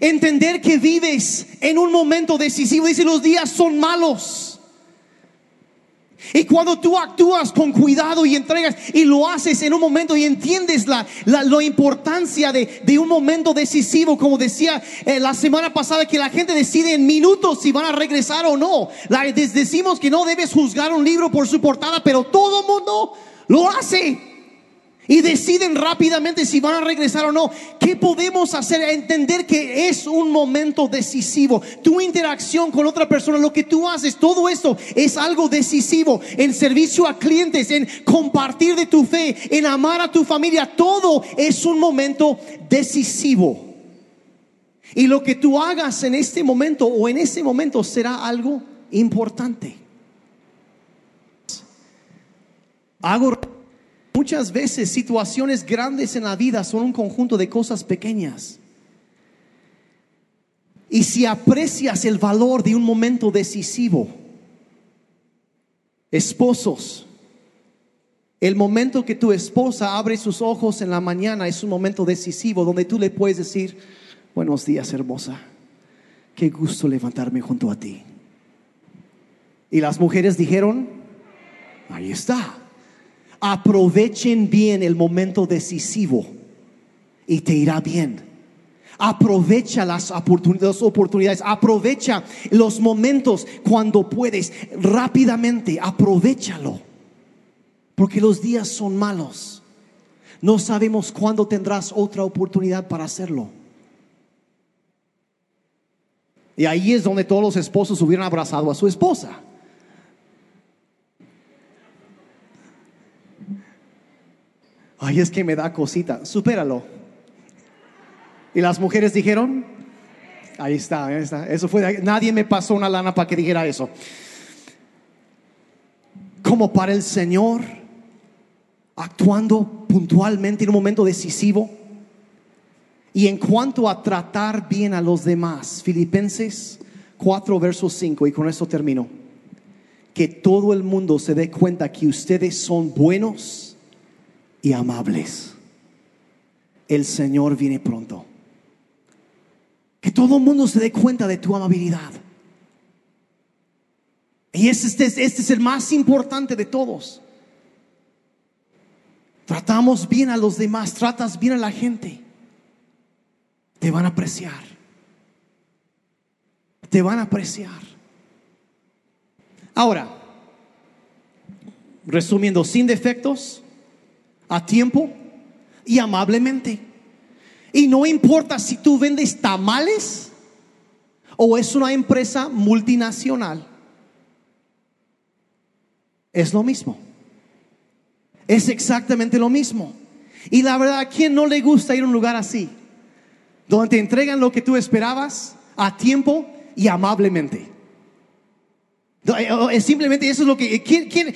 Entender que vives en un momento decisivo. Dice, los días son malos. Y cuando tú actúas con cuidado y entregas y lo haces en un momento y entiendes la, la, importancia de, de, un momento decisivo, como decía eh, la semana pasada, que la gente decide en minutos si van a regresar o no. La, decimos que no debes juzgar un libro por su portada, pero todo mundo lo hace y deciden rápidamente si van a regresar o no. ¿Qué podemos hacer? Entender que es un momento decisivo. Tu interacción con otra persona, lo que tú haces, todo esto es algo decisivo. En servicio a clientes, en compartir de tu fe, en amar a tu familia, todo es un momento decisivo. Y lo que tú hagas en este momento o en ese momento será algo importante. Hago Muchas veces situaciones grandes en la vida son un conjunto de cosas pequeñas. Y si aprecias el valor de un momento decisivo, esposos, el momento que tu esposa abre sus ojos en la mañana es un momento decisivo donde tú le puedes decir, buenos días hermosa, qué gusto levantarme junto a ti. Y las mujeres dijeron, ahí está aprovechen bien el momento decisivo y te irá bien. Aprovecha las oportunidades, aprovecha los momentos cuando puedes, rápidamente, aprovechalo. Porque los días son malos. No sabemos cuándo tendrás otra oportunidad para hacerlo. Y ahí es donde todos los esposos hubieran abrazado a su esposa. Ay, es que me da cosita, supéralo. Y las mujeres dijeron, ahí está, ahí está. Eso fue, nadie me pasó una lana para que dijera eso. Como para el Señor, actuando puntualmente en un momento decisivo. Y en cuanto a tratar bien a los demás, Filipenses 4, versos 5, y con esto termino. Que todo el mundo se dé cuenta que ustedes son buenos y amables. El Señor viene pronto. Que todo el mundo se dé cuenta de tu amabilidad. Y este, este, es el más importante de todos. Tratamos bien a los demás, tratas bien a la gente. Te van a apreciar. Te van a apreciar. Ahora, resumiendo, sin defectos, a tiempo y amablemente. Y no importa si tú vendes tamales o es una empresa multinacional. Es lo mismo. Es exactamente lo mismo. Y la verdad, ¿a quién no le gusta ir a un lugar así? Donde te entregan lo que tú esperabas a tiempo y amablemente. Eh, simplemente eso es lo que... ¿quién, quién,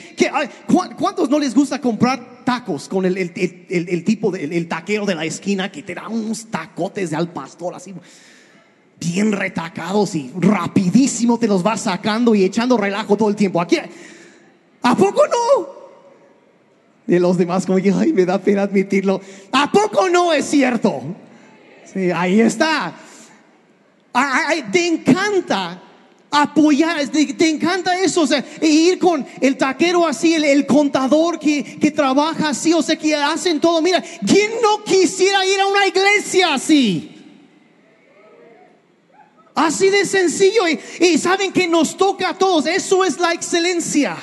¿Cuántos no les gusta comprar tacos con el, el, tipo, del el taquero de la esquina que te da unos tacotes de al pastor así bien retacados y rapidísimo te los va sacando y echando relajo todo el tiempo. Aquí, ¿a poco no? Y los demás como que, ay, me da pena admitirlo. ¿A poco no es cierto? Sí, ahí está. Ay, te encanta apoyar, te, encanta eso, o sea, e ir con el taquero así, el, contador que, que, trabaja así, o sea, que hacen todo. Mira, ¿quién no quisiera ir a una iglesia así? Así de sencillo, y saben que nos toca a todos, eso es la excelencia.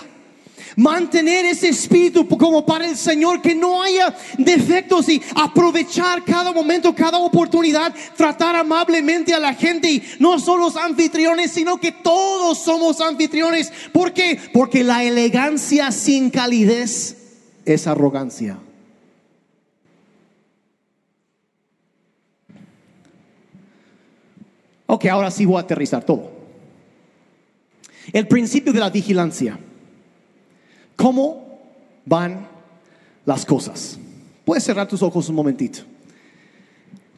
Mantener ese espíritu como para el Señor, que no haya defectos y aprovechar cada momento, cada oportunidad, tratar amablemente a la gente y no solo los anfitriones, sino que todos somos anfitriones. ¿Por qué? Porque la elegancia sin calidez es arrogancia. Ok, ahora sí voy a aterrizar todo. El principio de la vigilancia. ¿Cómo van las cosas? Puedes cerrar tus ojos un momentito.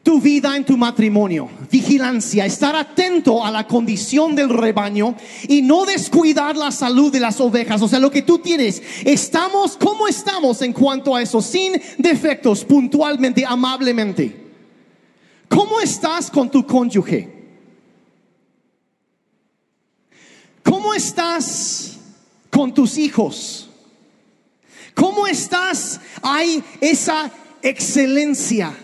Tu vida en tu matrimonio, vigilancia, estar atento a la condición del rebaño y no descuidar la salud de las ovejas. O sea, lo que tú tienes, estamos, ¿cómo estamos en cuanto a eso? Sin defectos, puntualmente, amablemente. ¿Cómo estás con tu cónyuge? ¿Cómo estás con tus hijos? ¿Cómo estás? Hay esa excelencia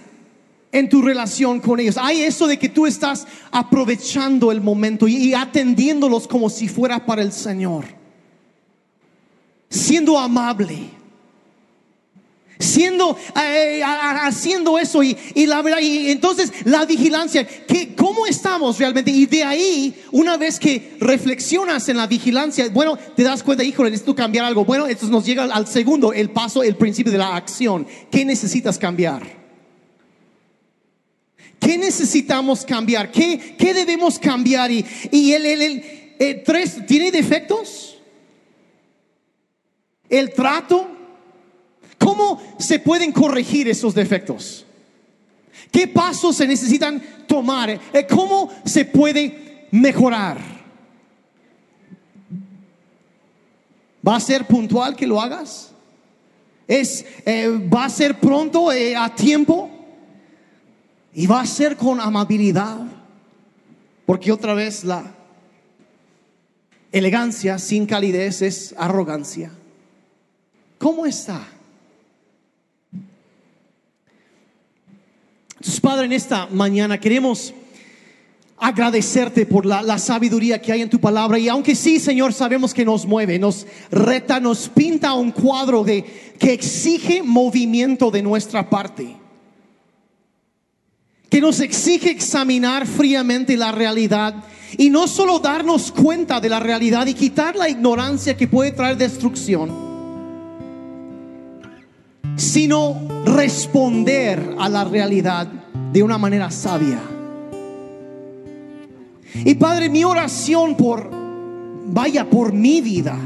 en tu relación con ellos. Hay eso de que tú estás aprovechando el momento y, atendiéndolos como si fuera para el Señor. Siendo amable. Siendo, eh, haciendo eso y, la verdad, y entonces la vigilancia, que, ¿cómo estamos realmente? Y de ahí, una vez que reflexionas en la vigilancia, bueno, te das cuenta, hijo, necesito cambiar algo. Bueno, entonces nos llega al segundo, el paso, el principio de la acción. ¿Qué necesitas cambiar? ¿Qué necesitamos cambiar? ¿Qué, qué debemos cambiar? Y, y el, el, el, tres, ¿tiene defectos? El trato. ¿Cómo se pueden corregir esos defectos? ¿Qué pasos se necesitan tomar? Eh, ¿Cómo se puede mejorar? ¿Va a ser puntual que lo hagas? ¿Es, eh, ¿Va a ser pronto, eh, a tiempo? Y va a ser con amabilidad. Porque otra vez la elegancia sin calidez es arrogancia. ¿Cómo está? Padre, en esta mañana queremos agradecerte por la, la, sabiduría que hay en tu palabra. Y aunque sí, Señor, sabemos que nos mueve, nos reta, nos pinta un cuadro de que exige movimiento de nuestra parte que nos exige examinar fríamente la realidad y no solo darnos cuenta de la realidad y quitar la ignorancia que puede traer destrucción, sino responder a la realidad de una manera sabia. Y Padre, mi oración por, vaya, por mi vida,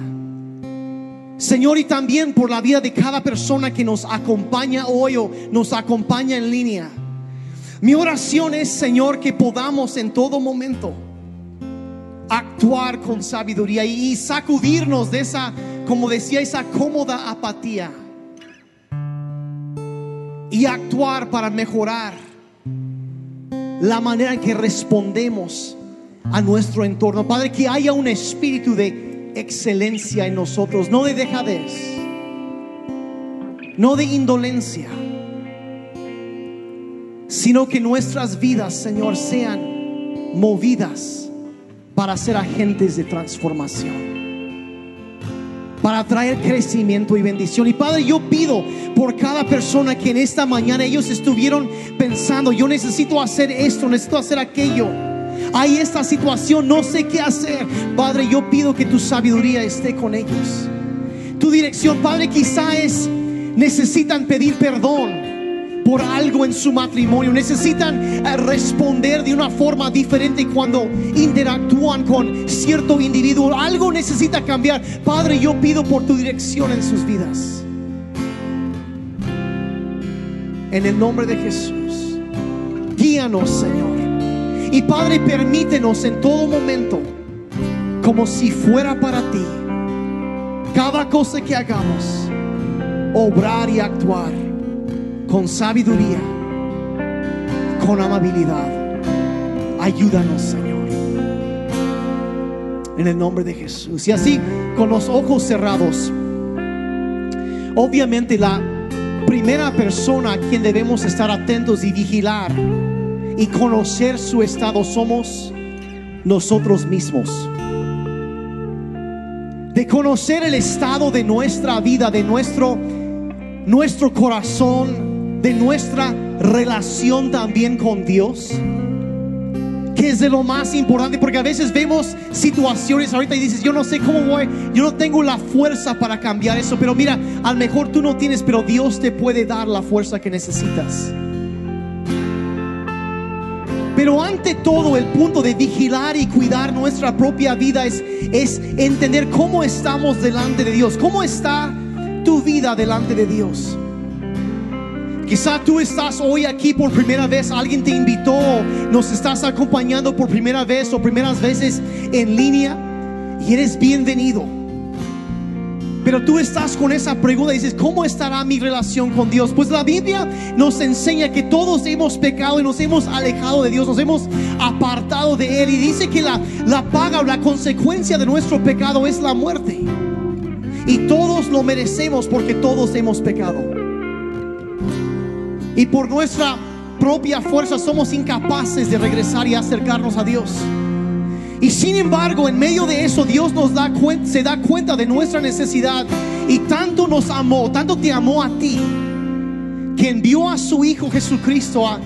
Señor, y también por la vida de cada persona que nos acompaña hoy o nos acompaña en línea mi oración es, Señor, que podamos en todo momento actuar con sabiduría y sacudirnos de esa, como decía, esa cómoda apatía. Y actuar para mejorar la manera en que respondemos a nuestro entorno. Padre, que haya un espíritu de excelencia en nosotros, no de dejadez, no de indolencia sino que nuestras vidas, Señor, sean movidas para ser agentes de transformación para traer crecimiento y bendición. Y Padre, yo pido por cada persona que en esta mañana ellos estuvieron pensando, yo necesito hacer esto, necesito hacer aquello. Hay esta situación, no sé qué hacer. Padre, yo pido que tu sabiduría esté con ellos. Tu dirección, Padre, quizá es, necesitan pedir perdón por algo en su matrimonio. Necesitan eh, responder de una forma diferente cuando interactúan con cierto individuo. Algo necesita cambiar. Padre, yo pido por tu dirección en sus vidas. En el nombre de Jesús, guíanos, Señor. Y Padre, permítenos en todo momento, como si fuera para ti, cada cosa que hagamos, obrar y actuar con sabiduría, con amabilidad. Ayúdanos, Señor. En el nombre de Jesús. Y así, con los ojos cerrados, obviamente la primera persona a quien debemos estar atentos y vigilar y conocer su estado somos nosotros mismos. De conocer el estado de nuestra vida, de nuestro nuestro corazón, de nuestra relación también con Dios, que es de lo más importante, porque a veces vemos situaciones ahorita y dices, yo no sé cómo voy, yo no tengo la fuerza para cambiar eso, pero mira, a lo mejor tú no tienes, pero Dios te puede dar la fuerza que necesitas. Pero ante todo el punto de vigilar y cuidar nuestra propia vida es, es entender cómo estamos delante de Dios, cómo está tu vida delante de Dios. Quizá tú estás hoy aquí por primera vez, alguien te invitó, nos estás acompañando por primera vez o primeras veces en línea y eres bienvenido. Pero tú estás con esa pregunta y dices, ¿cómo estará mi relación con Dios? Pues la Biblia nos enseña que todos hemos pecado y nos hemos alejado de Dios, nos hemos apartado de Él. Y dice que la, la paga o la consecuencia de nuestro pecado es la muerte. Y todos lo merecemos porque todos hemos pecado. Y por nuestra propia fuerza somos incapaces de regresar y acercarnos a Dios. Y sin embargo, en medio de eso, Dios nos da cuenta, se da cuenta de nuestra necesidad y tanto nos amó, tanto te amó a ti, que envió a su Hijo Jesucristo a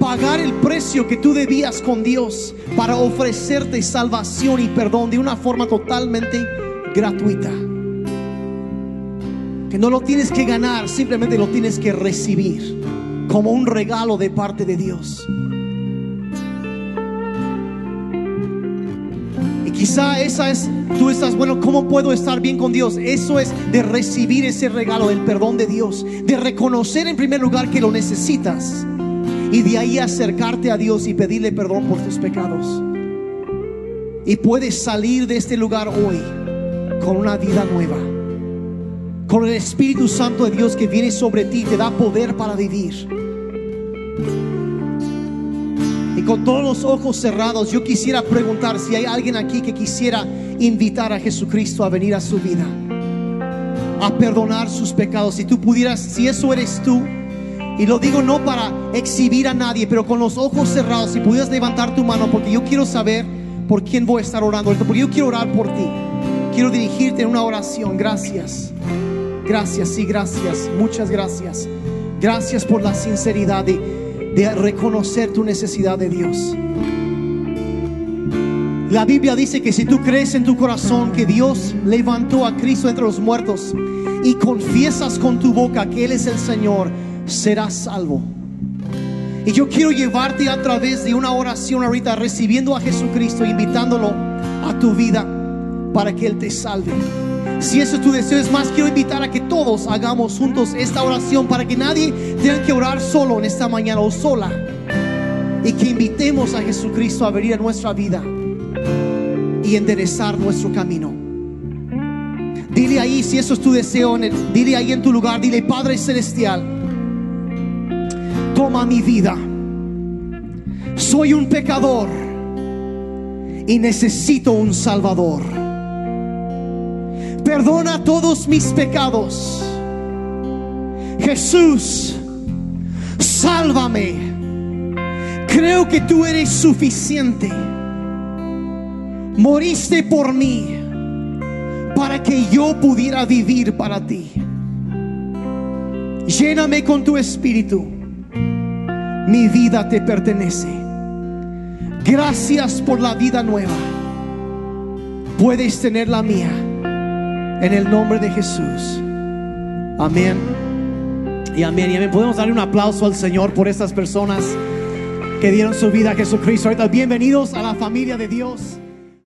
pagar el precio que tú debías con Dios para ofrecerte salvación y perdón de una forma totalmente gratuita. Que no lo tienes que ganar, simplemente lo tienes que recibir como un regalo de parte de Dios. Y quizá esa es, tú estás, bueno, ¿cómo puedo estar bien con Dios? Eso es de recibir ese regalo del perdón de Dios, de reconocer en primer lugar que lo necesitas y de ahí acercarte a Dios y pedirle perdón por tus pecados. Y puedes salir de este lugar hoy con una vida nueva con el Espíritu Santo de Dios que viene sobre ti, te da poder para vivir. Y con todos los ojos cerrados, yo quisiera preguntar si hay alguien aquí que quisiera invitar a Jesucristo a venir a su vida, a perdonar sus pecados. Si tú pudieras, si eso eres tú, y lo digo no para exhibir a nadie, pero con los ojos cerrados, si pudieras levantar tu mano, porque yo quiero saber por quién voy a estar orando porque yo quiero orar por ti. Quiero dirigirte en una oración. Gracias. Gracias, sí, gracias. Muchas gracias. Gracias por la sinceridad de, de reconocer tu necesidad de Dios. La Biblia dice que si tú crees en tu corazón que Dios levantó a Cristo entre los muertos y confiesas con tu boca que Él es el Señor, serás salvo. Y yo quiero llevarte a través de una oración ahorita, recibiendo a Jesucristo, invitándolo a tu vida para que Él te salve. Si eso es tu deseo, es más, quiero invitar a que todos hagamos juntos esta oración para que nadie tenga que orar solo en esta mañana o sola. Y que invitemos a Jesucristo a venir a nuestra vida y enderezar nuestro camino. Dile ahí, si eso es tu deseo, dile ahí en tu lugar, dile, Padre Celestial, toma mi vida. Soy un pecador y necesito un Salvador. Perdona todos mis pecados. Jesús, sálvame. Creo que tú eres suficiente. Moriste por mí para que yo pudiera vivir para ti. Lléname con tu espíritu. Mi vida te pertenece. Gracias por la vida nueva. Puedes tener la mía. En el nombre de Jesús. Amén. Y amén. Y amén. Podemos darle un aplauso al Señor por estas personas que dieron su vida a Jesucristo. Ahorita, bienvenidos a la familia de Dios.